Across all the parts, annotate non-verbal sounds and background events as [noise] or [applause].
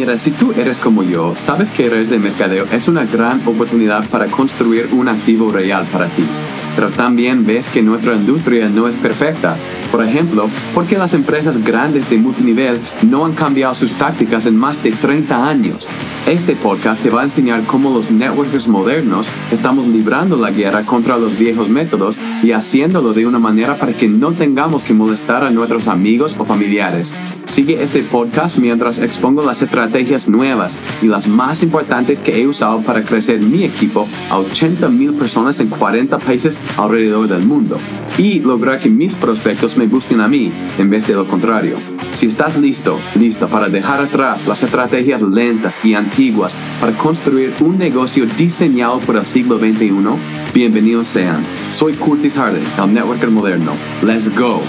Si tú eres como yo, sabes que redes de mercadeo es una gran oportunidad para construir un activo real para ti. Pero también ves que nuestra industria no es perfecta. Por ejemplo, porque las empresas grandes de multinivel no han cambiado sus tácticas en más de 30 años. Este podcast te va a enseñar cómo los networkers modernos estamos librando la guerra contra los viejos métodos y haciéndolo de una manera para que no tengamos que molestar a nuestros amigos o familiares. Sigue este podcast mientras expongo las estrategias nuevas y las más importantes que he usado para crecer mi equipo a 80 mil personas en 40 países alrededor del mundo y lograr que mis prospectos me busquen a mí en vez de lo contrario. Si estás listo, listo para dejar atrás las estrategias lentas y antiguas para construir un negocio diseñado por el siglo XXI, bienvenidos sean. Soy Curtis Harden, el networker moderno. Let's go.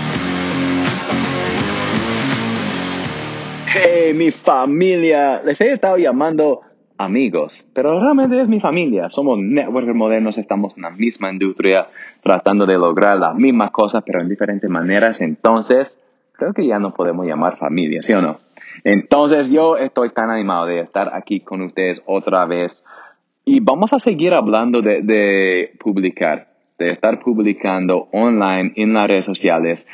Hey, mi familia. Les he estado llamando amigos, pero realmente es mi familia. Somos networkers modernos, estamos en la misma industria, tratando de lograr las mismas cosas, pero en diferentes maneras. Entonces, creo que ya no podemos llamar familia, ¿sí o no? Entonces, yo estoy tan animado de estar aquí con ustedes otra vez. Y vamos a seguir hablando de, de publicar, de estar publicando online en las redes sociales.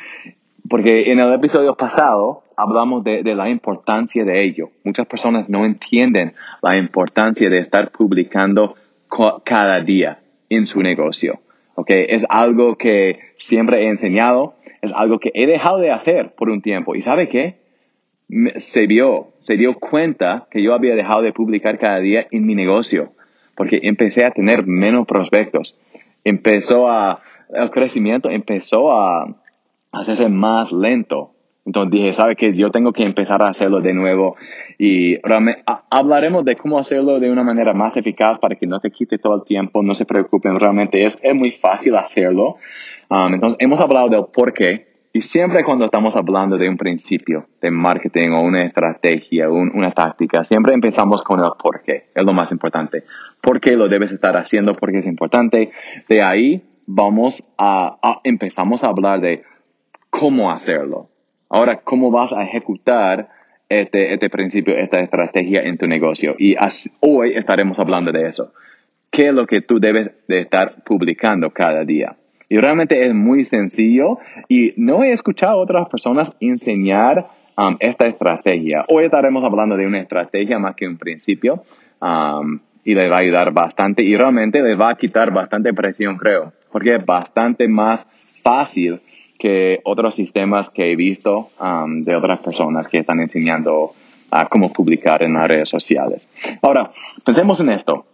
Porque en el episodio pasado hablamos de, de, la importancia de ello. Muchas personas no entienden la importancia de estar publicando cada día en su negocio. Okay? Es algo que siempre he enseñado, es algo que he dejado de hacer por un tiempo. ¿Y sabe qué? Se vio, se dio cuenta que yo había dejado de publicar cada día en mi negocio, porque empecé a tener menos prospectos. Empezó a, el crecimiento empezó a hacerse más lento entonces dije, ¿sabe qué? Yo tengo que empezar a hacerlo de nuevo y hablaremos de cómo hacerlo de una manera más eficaz para que no te quite todo el tiempo, no se preocupen, realmente es, es muy fácil hacerlo. Um, entonces hemos hablado del por qué y siempre cuando estamos hablando de un principio de marketing o una estrategia, una táctica, siempre empezamos con el por qué, es lo más importante. ¿Por qué lo debes estar haciendo? Porque es importante. De ahí vamos a, a empezamos a hablar de cómo hacerlo Ahora, ¿cómo vas a ejecutar este, este principio, esta estrategia en tu negocio? Y hoy estaremos hablando de eso. ¿Qué es lo que tú debes de estar publicando cada día? Y realmente es muy sencillo y no he escuchado a otras personas enseñar um, esta estrategia. Hoy estaremos hablando de una estrategia más que un principio um, y le va a ayudar bastante y realmente le va a quitar bastante presión, creo, porque es bastante más fácil que otros sistemas que he visto um, de otras personas que están enseñando a cómo publicar en las redes sociales. Ahora, pensemos en esto.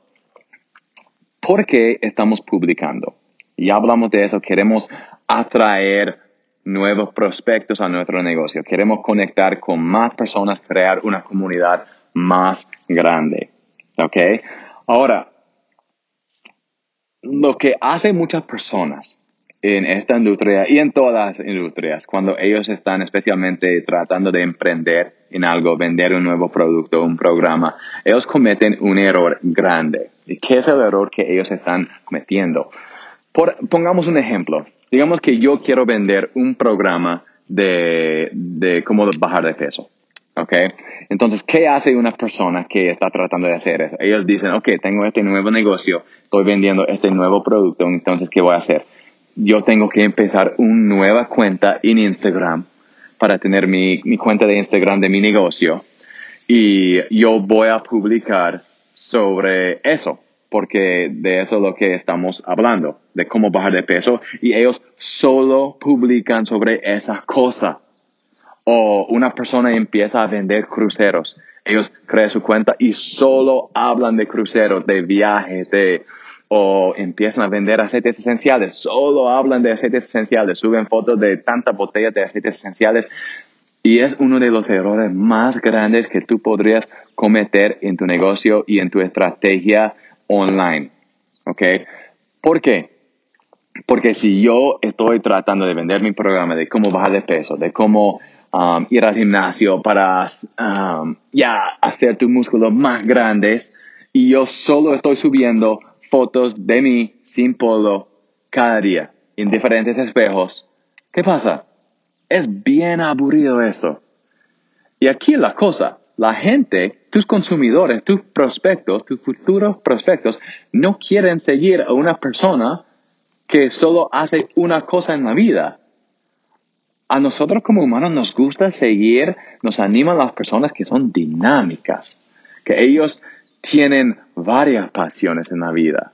¿Por qué estamos publicando? Ya hablamos de eso, queremos atraer nuevos prospectos a nuestro negocio, queremos conectar con más personas, crear una comunidad más grande. ¿Ok? Ahora, lo que hacen muchas personas en esta industria y en todas las industrias, cuando ellos están especialmente tratando de emprender en algo, vender un nuevo producto, un programa, ellos cometen un error grande. ¿Y qué es el error que ellos están cometiendo? Por, pongamos un ejemplo. Digamos que yo quiero vender un programa de, de cómo bajar de peso. ¿Ok? Entonces, ¿qué hace una persona que está tratando de hacer eso? Ellos dicen, ok, tengo este nuevo negocio, estoy vendiendo este nuevo producto, entonces, ¿qué voy a hacer? yo tengo que empezar una nueva cuenta en Instagram para tener mi, mi cuenta de Instagram de mi negocio. Y yo voy a publicar sobre eso, porque de eso es lo que estamos hablando, de cómo bajar de peso. Y ellos solo publican sobre esa cosa. O una persona empieza a vender cruceros. Ellos crean su cuenta y solo hablan de cruceros, de viajes, de, o empiezan a vender aceites esenciales, solo hablan de aceites esenciales, suben fotos de tantas botellas de aceites esenciales y es uno de los errores más grandes que tú podrías cometer en tu negocio y en tu estrategia online. ¿Ok? ¿Por qué? Porque si yo estoy tratando de vender mi programa de cómo bajar de peso, de cómo um, ir al gimnasio para um, ya hacer tus músculos más grandes y yo solo estoy subiendo fotos de mí sin polo cada día en diferentes espejos. ¿Qué pasa? Es bien aburrido eso. Y aquí la cosa, la gente tus consumidores, tus prospectos, tus futuros prospectos no quieren seguir a una persona que solo hace una cosa en la vida. A nosotros como humanos nos gusta seguir, nos animan las personas que son dinámicas, que ellos tienen varias pasiones en la vida.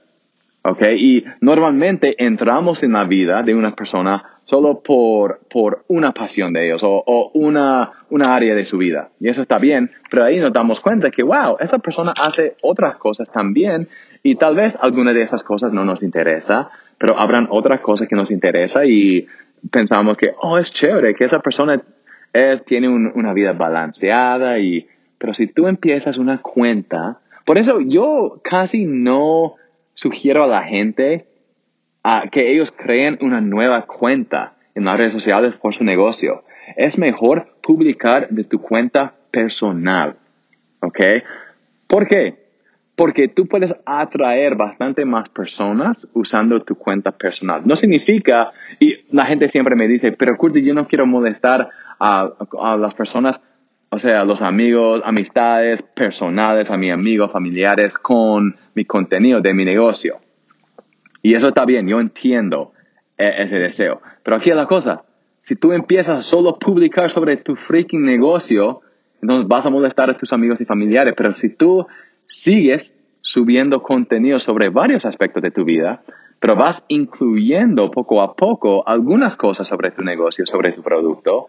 ¿Ok? Y normalmente entramos en la vida de una persona solo por, por una pasión de ellos o, una, una área de su vida. Y eso está bien, pero ahí nos damos cuenta que, wow, esa persona hace otras cosas también y tal vez alguna de esas cosas no nos interesa, pero habrán otras cosas que nos interesa y pensamos que, oh, es chévere, que esa persona tiene una vida balanceada y, pero si tú empiezas una cuenta, por eso yo casi no sugiero a la gente a que ellos creen una nueva cuenta en las redes sociales por su negocio. Es mejor publicar de tu cuenta personal. ¿Ok? ¿Por qué? Porque tú puedes atraer bastante más personas usando tu cuenta personal. No significa, y la gente siempre me dice, pero Curti, yo no quiero molestar a, a las personas o sea, los amigos, amistades personales, a mis amigos, familiares, con mi contenido de mi negocio. Y eso está bien, yo entiendo e, ese deseo. Pero aquí es la cosa, si tú empiezas a solo publicar sobre tu freaking negocio, entonces vas a molestar a tus amigos y familiares. Pero si tú sigues subiendo contenido sobre varios aspectos de tu vida, pero vas incluyendo poco a poco algunas cosas sobre tu negocio, sobre tu producto,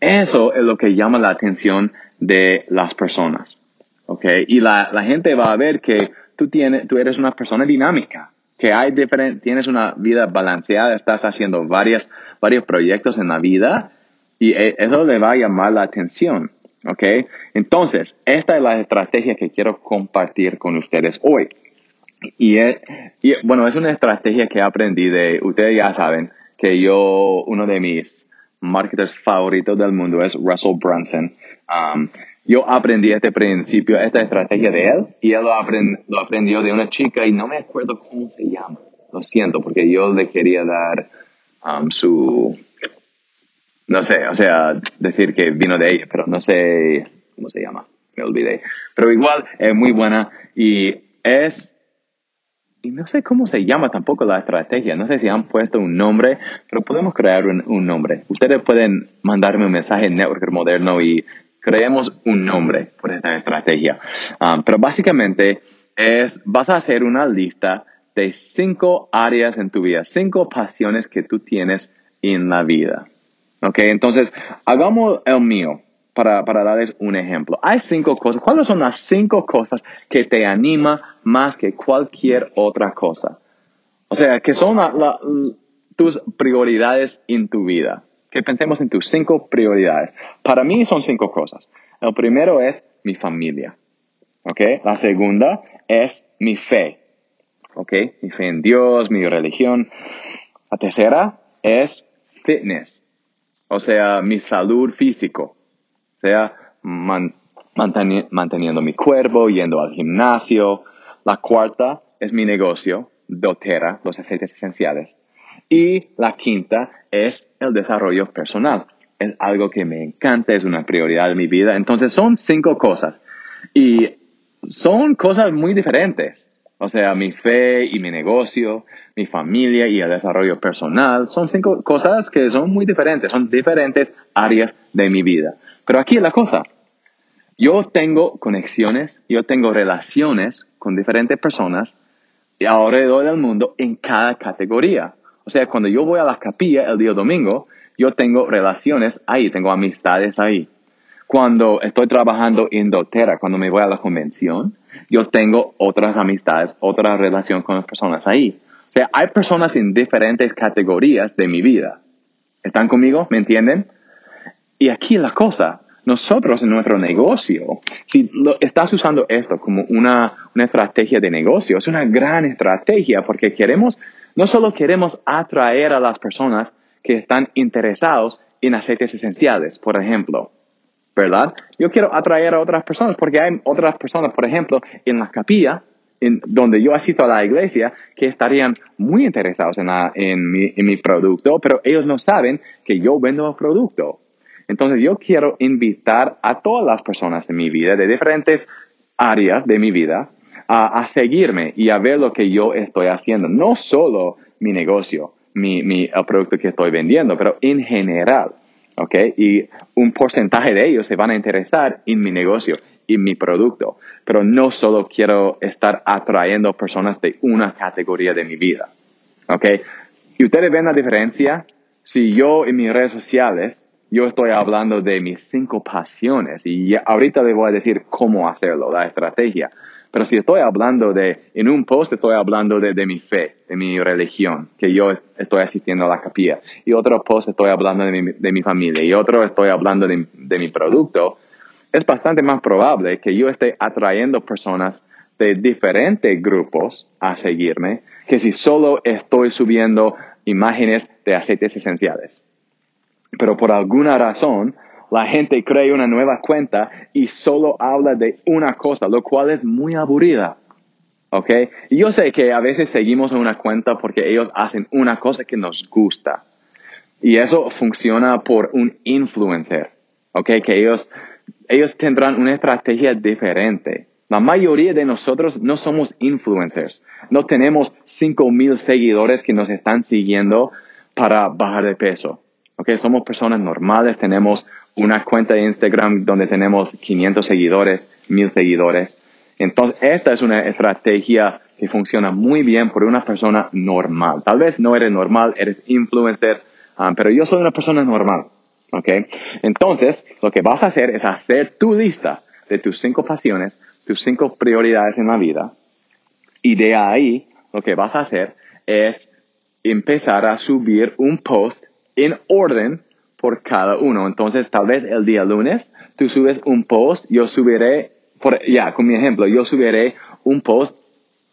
eso es lo que llama la atención de las personas. ¿Ok? Y la, la gente va a ver que tú, tienes, tú eres una persona dinámica, que hay tienes una vida balanceada, estás haciendo varias, varios proyectos en la vida y e, eso le va a llamar la atención. ¿Ok? Entonces, esta es la estrategia que quiero compartir con ustedes hoy. Y, y bueno, es una estrategia que aprendí de, ustedes ya saben, que yo, uno de mis marketers favoritos del mundo es Russell Brunson. Um, yo aprendí este principio, esta estrategia de él, y él lo, lo, aprendió de una chica y no me acuerdo cómo se llama. Lo siento, porque yo le quería dar um, su, no sé, o sea, decir que vino de ella, pero no sé cómo se llama, me olvidé. Pero igual es muy buena y es y no sé cómo se llama tampoco la estrategia, no sé si han puesto un nombre, pero podemos crear un, nombre. Ustedes pueden mandarme un mensaje en Networker Moderno y creemos un nombre por esta estrategia. Um, pero básicamente es, vas a hacer una lista de cinco áreas en tu vida, cinco pasiones que tú tienes en la vida. Ok, entonces hagamos el mío para, para darles un ejemplo. Hay cinco cosas. ¿Cuáles son las cinco cosas que te anima más que cualquier otra cosa? O sea, que son tus prioridades en tu vida. Que pensemos en tus cinco prioridades. Para mí son cinco cosas. El primero es mi familia. ¿Ok? La segunda es mi fe. ¿Ok? Mi fe en Dios, mi religión. La tercera es fitness. O sea, mi salud físico sea manteniendo mi cuerpo, yendo al gimnasio. La cuarta es mi negocio, doTERRA, los aceites esenciales. Y la quinta es el desarrollo personal. Es algo que me encanta, es una prioridad de mi vida. Entonces son cinco cosas. Y son cosas muy diferentes. O sea, mi fe y mi negocio, mi familia y el desarrollo personal, son cinco cosas que son muy diferentes, son diferentes áreas de mi vida. Pero aquí es la cosa. Yo tengo conexiones, yo tengo relaciones con diferentes personas alrededor del mundo en cada categoría. O sea, cuando yo voy a la capilla el día domingo, yo tengo relaciones ahí, tengo amistades ahí. Cuando estoy trabajando en doTERRA, cuando me voy a la convención, yo tengo otras amistades, otra relación con las personas ahí. O sea, hay personas en diferentes categorías de mi vida. ¿Están conmigo? ¿Me entienden? Y aquí la cosa, nosotros en nuestro negocio, si estás usando esto como una, una estrategia de negocio, es una gran estrategia porque queremos, no solo queremos atraer a las personas que están interesados en aceites esenciales, por ejemplo, ¿verdad? Yo quiero atraer a otras personas porque hay otras personas, por ejemplo, en la capilla, en donde yo asisto a la iglesia, que estarían muy interesados en, mi producto, pero ellos no saben que yo vendo el producto. Entonces yo quiero invitar a todas las personas en mi vida, de diferentes áreas de mi vida, a, seguirme y a ver lo que yo estoy haciendo. No solo mi negocio, mi, mi, el producto que estoy vendiendo, pero en general. ¿ok? Y un porcentaje de ellos se van a interesar en mi negocio y mi producto. Pero no solo quiero estar atrayendo personas de una categoría de mi vida. ¿Ok? Y ustedes ven la diferencia. Si yo en mis redes sociales, yo estoy hablando de mis cinco pasiones y ahorita les voy a decir cómo hacerlo, la estrategia. Pero si estoy hablando de, en un post estoy hablando de, de mi fe, de mi religión, que yo estoy asistiendo a la capilla. Y otro post estoy hablando de mi, de mi familia. Y otro estoy hablando de, de mi producto es bastante más probable que yo esté atrayendo personas de diferentes grupos a seguirme que si solo estoy subiendo imágenes de aceites esenciales. Pero por alguna razón, la gente crea una nueva cuenta y solo habla de una cosa, lo cual es muy aburrida. ¿Ok? Y yo sé que a veces seguimos una cuenta porque ellos hacen una cosa que nos gusta. Y eso funciona por un influencer. ¿Ok? Que ellos ellos tendrán una estrategia diferente. La mayoría de nosotros no somos influencers. No tenemos 5,000 seguidores que nos están siguiendo para bajar de peso. Okay, somos personas normales, tenemos una cuenta de Instagram donde tenemos 500 seguidores, 1000 seguidores. Entonces, esta es una estrategia que funciona muy bien por una persona normal. Tal vez no eres normal, eres influencer, ah, pero yo soy una persona normal. ¿Ok? Entonces, lo que vas a hacer es hacer tu lista de tus cinco pasiones, tus cinco prioridades en la vida. Y de ahí, lo que vas a hacer es empezar a subir un post en orden por cada uno. Entonces, tal vez el día lunes, tú subes un post, yo subiré, por, ya, con mi ejemplo, yo subiré un post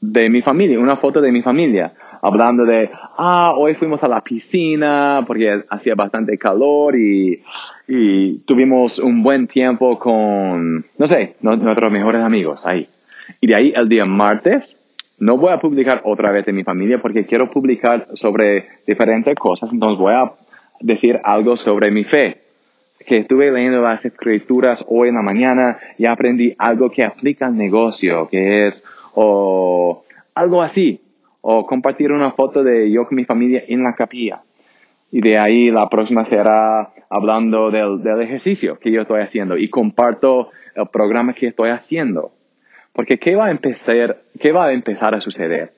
de mi familia, una foto de mi familia hablando de, ah, hoy fuimos a la piscina porque hacía bastante calor y, y tuvimos un buen tiempo con, no sé, nuestros mejores amigos ahí. Y de ahí el día martes, no voy a publicar otra vez de mi familia porque quiero publicar sobre diferentes cosas, entonces voy a decir algo sobre mi fe. Que estuve leyendo las escrituras hoy en la mañana y aprendí algo que aplica al negocio, que es, o algo así o compartir una foto de yo con mi familia en la capilla. Y de ahí la próxima será hablando del, del ejercicio que yo estoy haciendo y comparto el programa que estoy haciendo. Porque ¿qué va a empezar, qué va a empezar a suceder?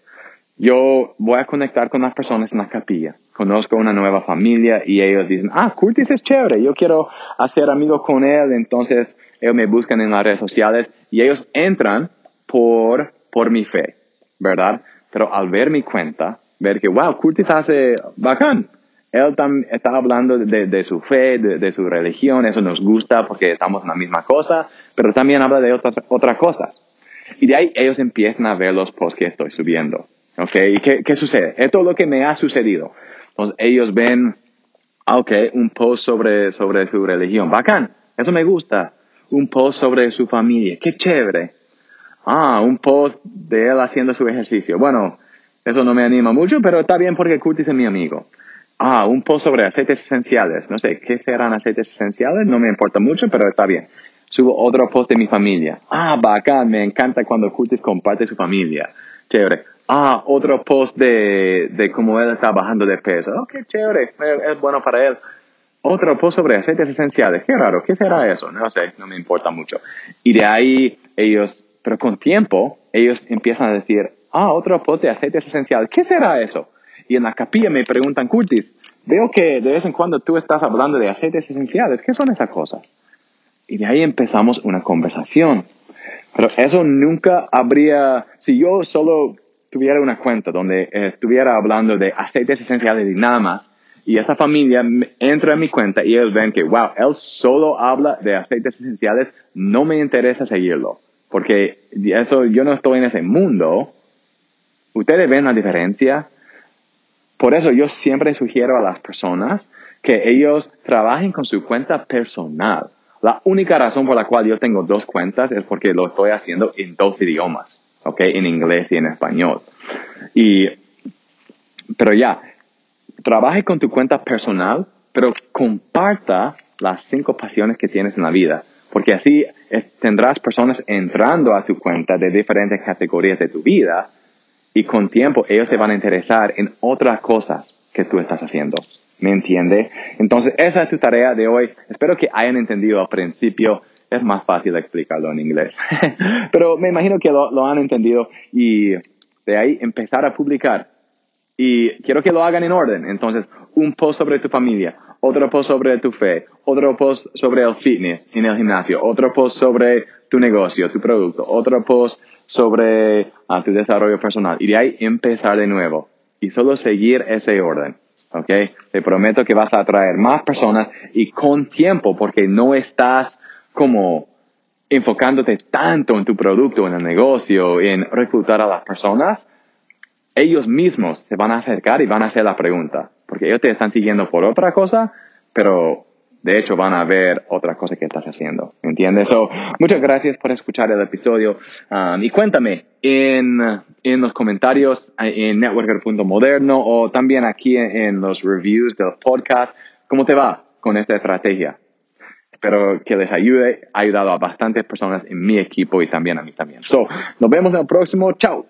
Yo voy a conectar con las personas en la capilla. Conozco una nueva familia y ellos dicen, ah, Curtis es chévere, yo quiero hacer amigos con él. Entonces ellos me buscan en las redes sociales y ellos entran por, por mi fe, ¿verdad? Pero al ver mi cuenta, ver que, wow, Curtis hace bacán. Él también está hablando de, su fe, de, su religión, eso nos gusta porque estamos en la misma cosa, pero también habla de otras, otras cosas. Y de ahí ellos empiezan a ver los posts que estoy subiendo. ¿Ok? ¿Y qué, qué sucede? Esto es lo que me ha sucedido. Entonces ellos ven, ah, ok, un post sobre, sobre su religión. Bacán, eso me gusta. Un post sobre su familia. Qué chévere. Ah, un post de él haciendo su ejercicio. Bueno, eso no me anima mucho, pero está bien porque Curtis es mi amigo. Ah, un post sobre aceites esenciales. No sé, ¿qué serán aceites esenciales? No me importa mucho, pero está bien. Subo otro post de mi familia. Ah, bacán, me encanta cuando Curtis comparte su familia. Chévere. Ah, otro post de, de cómo él está bajando de peso. Oh, qué chévere, es bueno para él. Otro post sobre aceites esenciales. Qué raro, ¿qué será eso? No sé, no me importa mucho. Y de ahí ellos pero con tiempo, ellos empiezan a decir, ah, otro pote de aceites esenciales, ¿qué será eso? Y en la capilla me preguntan, Curtis, veo que de vez en cuando tú estás hablando de aceites esenciales, ¿qué son esas cosas? Y de ahí empezamos una conversación. Pero eso nunca habría, si yo solo tuviera una cuenta donde estuviera hablando de aceites esenciales y nada más, y esa familia entra en mi cuenta y ellos ven que, wow, él solo habla de aceites esenciales, no me interesa seguirlo porque eso yo no estoy en ese mundo. Ustedes ven la diferencia. Por eso yo siempre sugiero a las personas que ellos trabajen con su cuenta personal. La única razón por la cual yo tengo dos cuentas es porque lo estoy haciendo en dos idiomas, ¿ok? En inglés y en español. Y, pero ya, trabaje con tu cuenta personal, pero comparta las cinco pasiones que tienes en la vida, porque así tendrás personas entrando a tu cuenta de diferentes categorías de tu vida y con tiempo ellos se van a interesar en otras cosas que tú estás haciendo. ¿Me entiende? Entonces, esa es tu tarea de hoy. Espero que hayan entendido al principio. Es más fácil explicarlo en inglés. [laughs] Pero me imagino que lo, han entendido y de ahí empezar a publicar. Y quiero que lo hagan en orden. Entonces, un post sobre tu familia, otro post sobre tu fe, otro post sobre el fitness en el gimnasio, otro post sobre tu negocio, tu producto, otro post sobre ah, tu desarrollo personal. Y de ahí empezar de nuevo. Y solo seguir ese orden. ¿Ok? Te prometo que vas a atraer más personas y con tiempo porque no estás como enfocándote tanto en tu producto, en el negocio, en reclutar a las personas, ellos mismos se van a acercar y van a hacer la pregunta, porque ellos te están siguiendo por otra cosa, pero de hecho van a ver otra cosa que estás haciendo, ¿entiendes? So, muchas gracias por escuchar el episodio um, y cuéntame en, en los comentarios en networker.moderno o también aquí en, en los reviews del podcast, ¿cómo te va con esta estrategia? Espero que les ayude. Ha ayudado a bastantes personas en mi equipo y también a mí también. So, nos vemos en el próximo. Chao.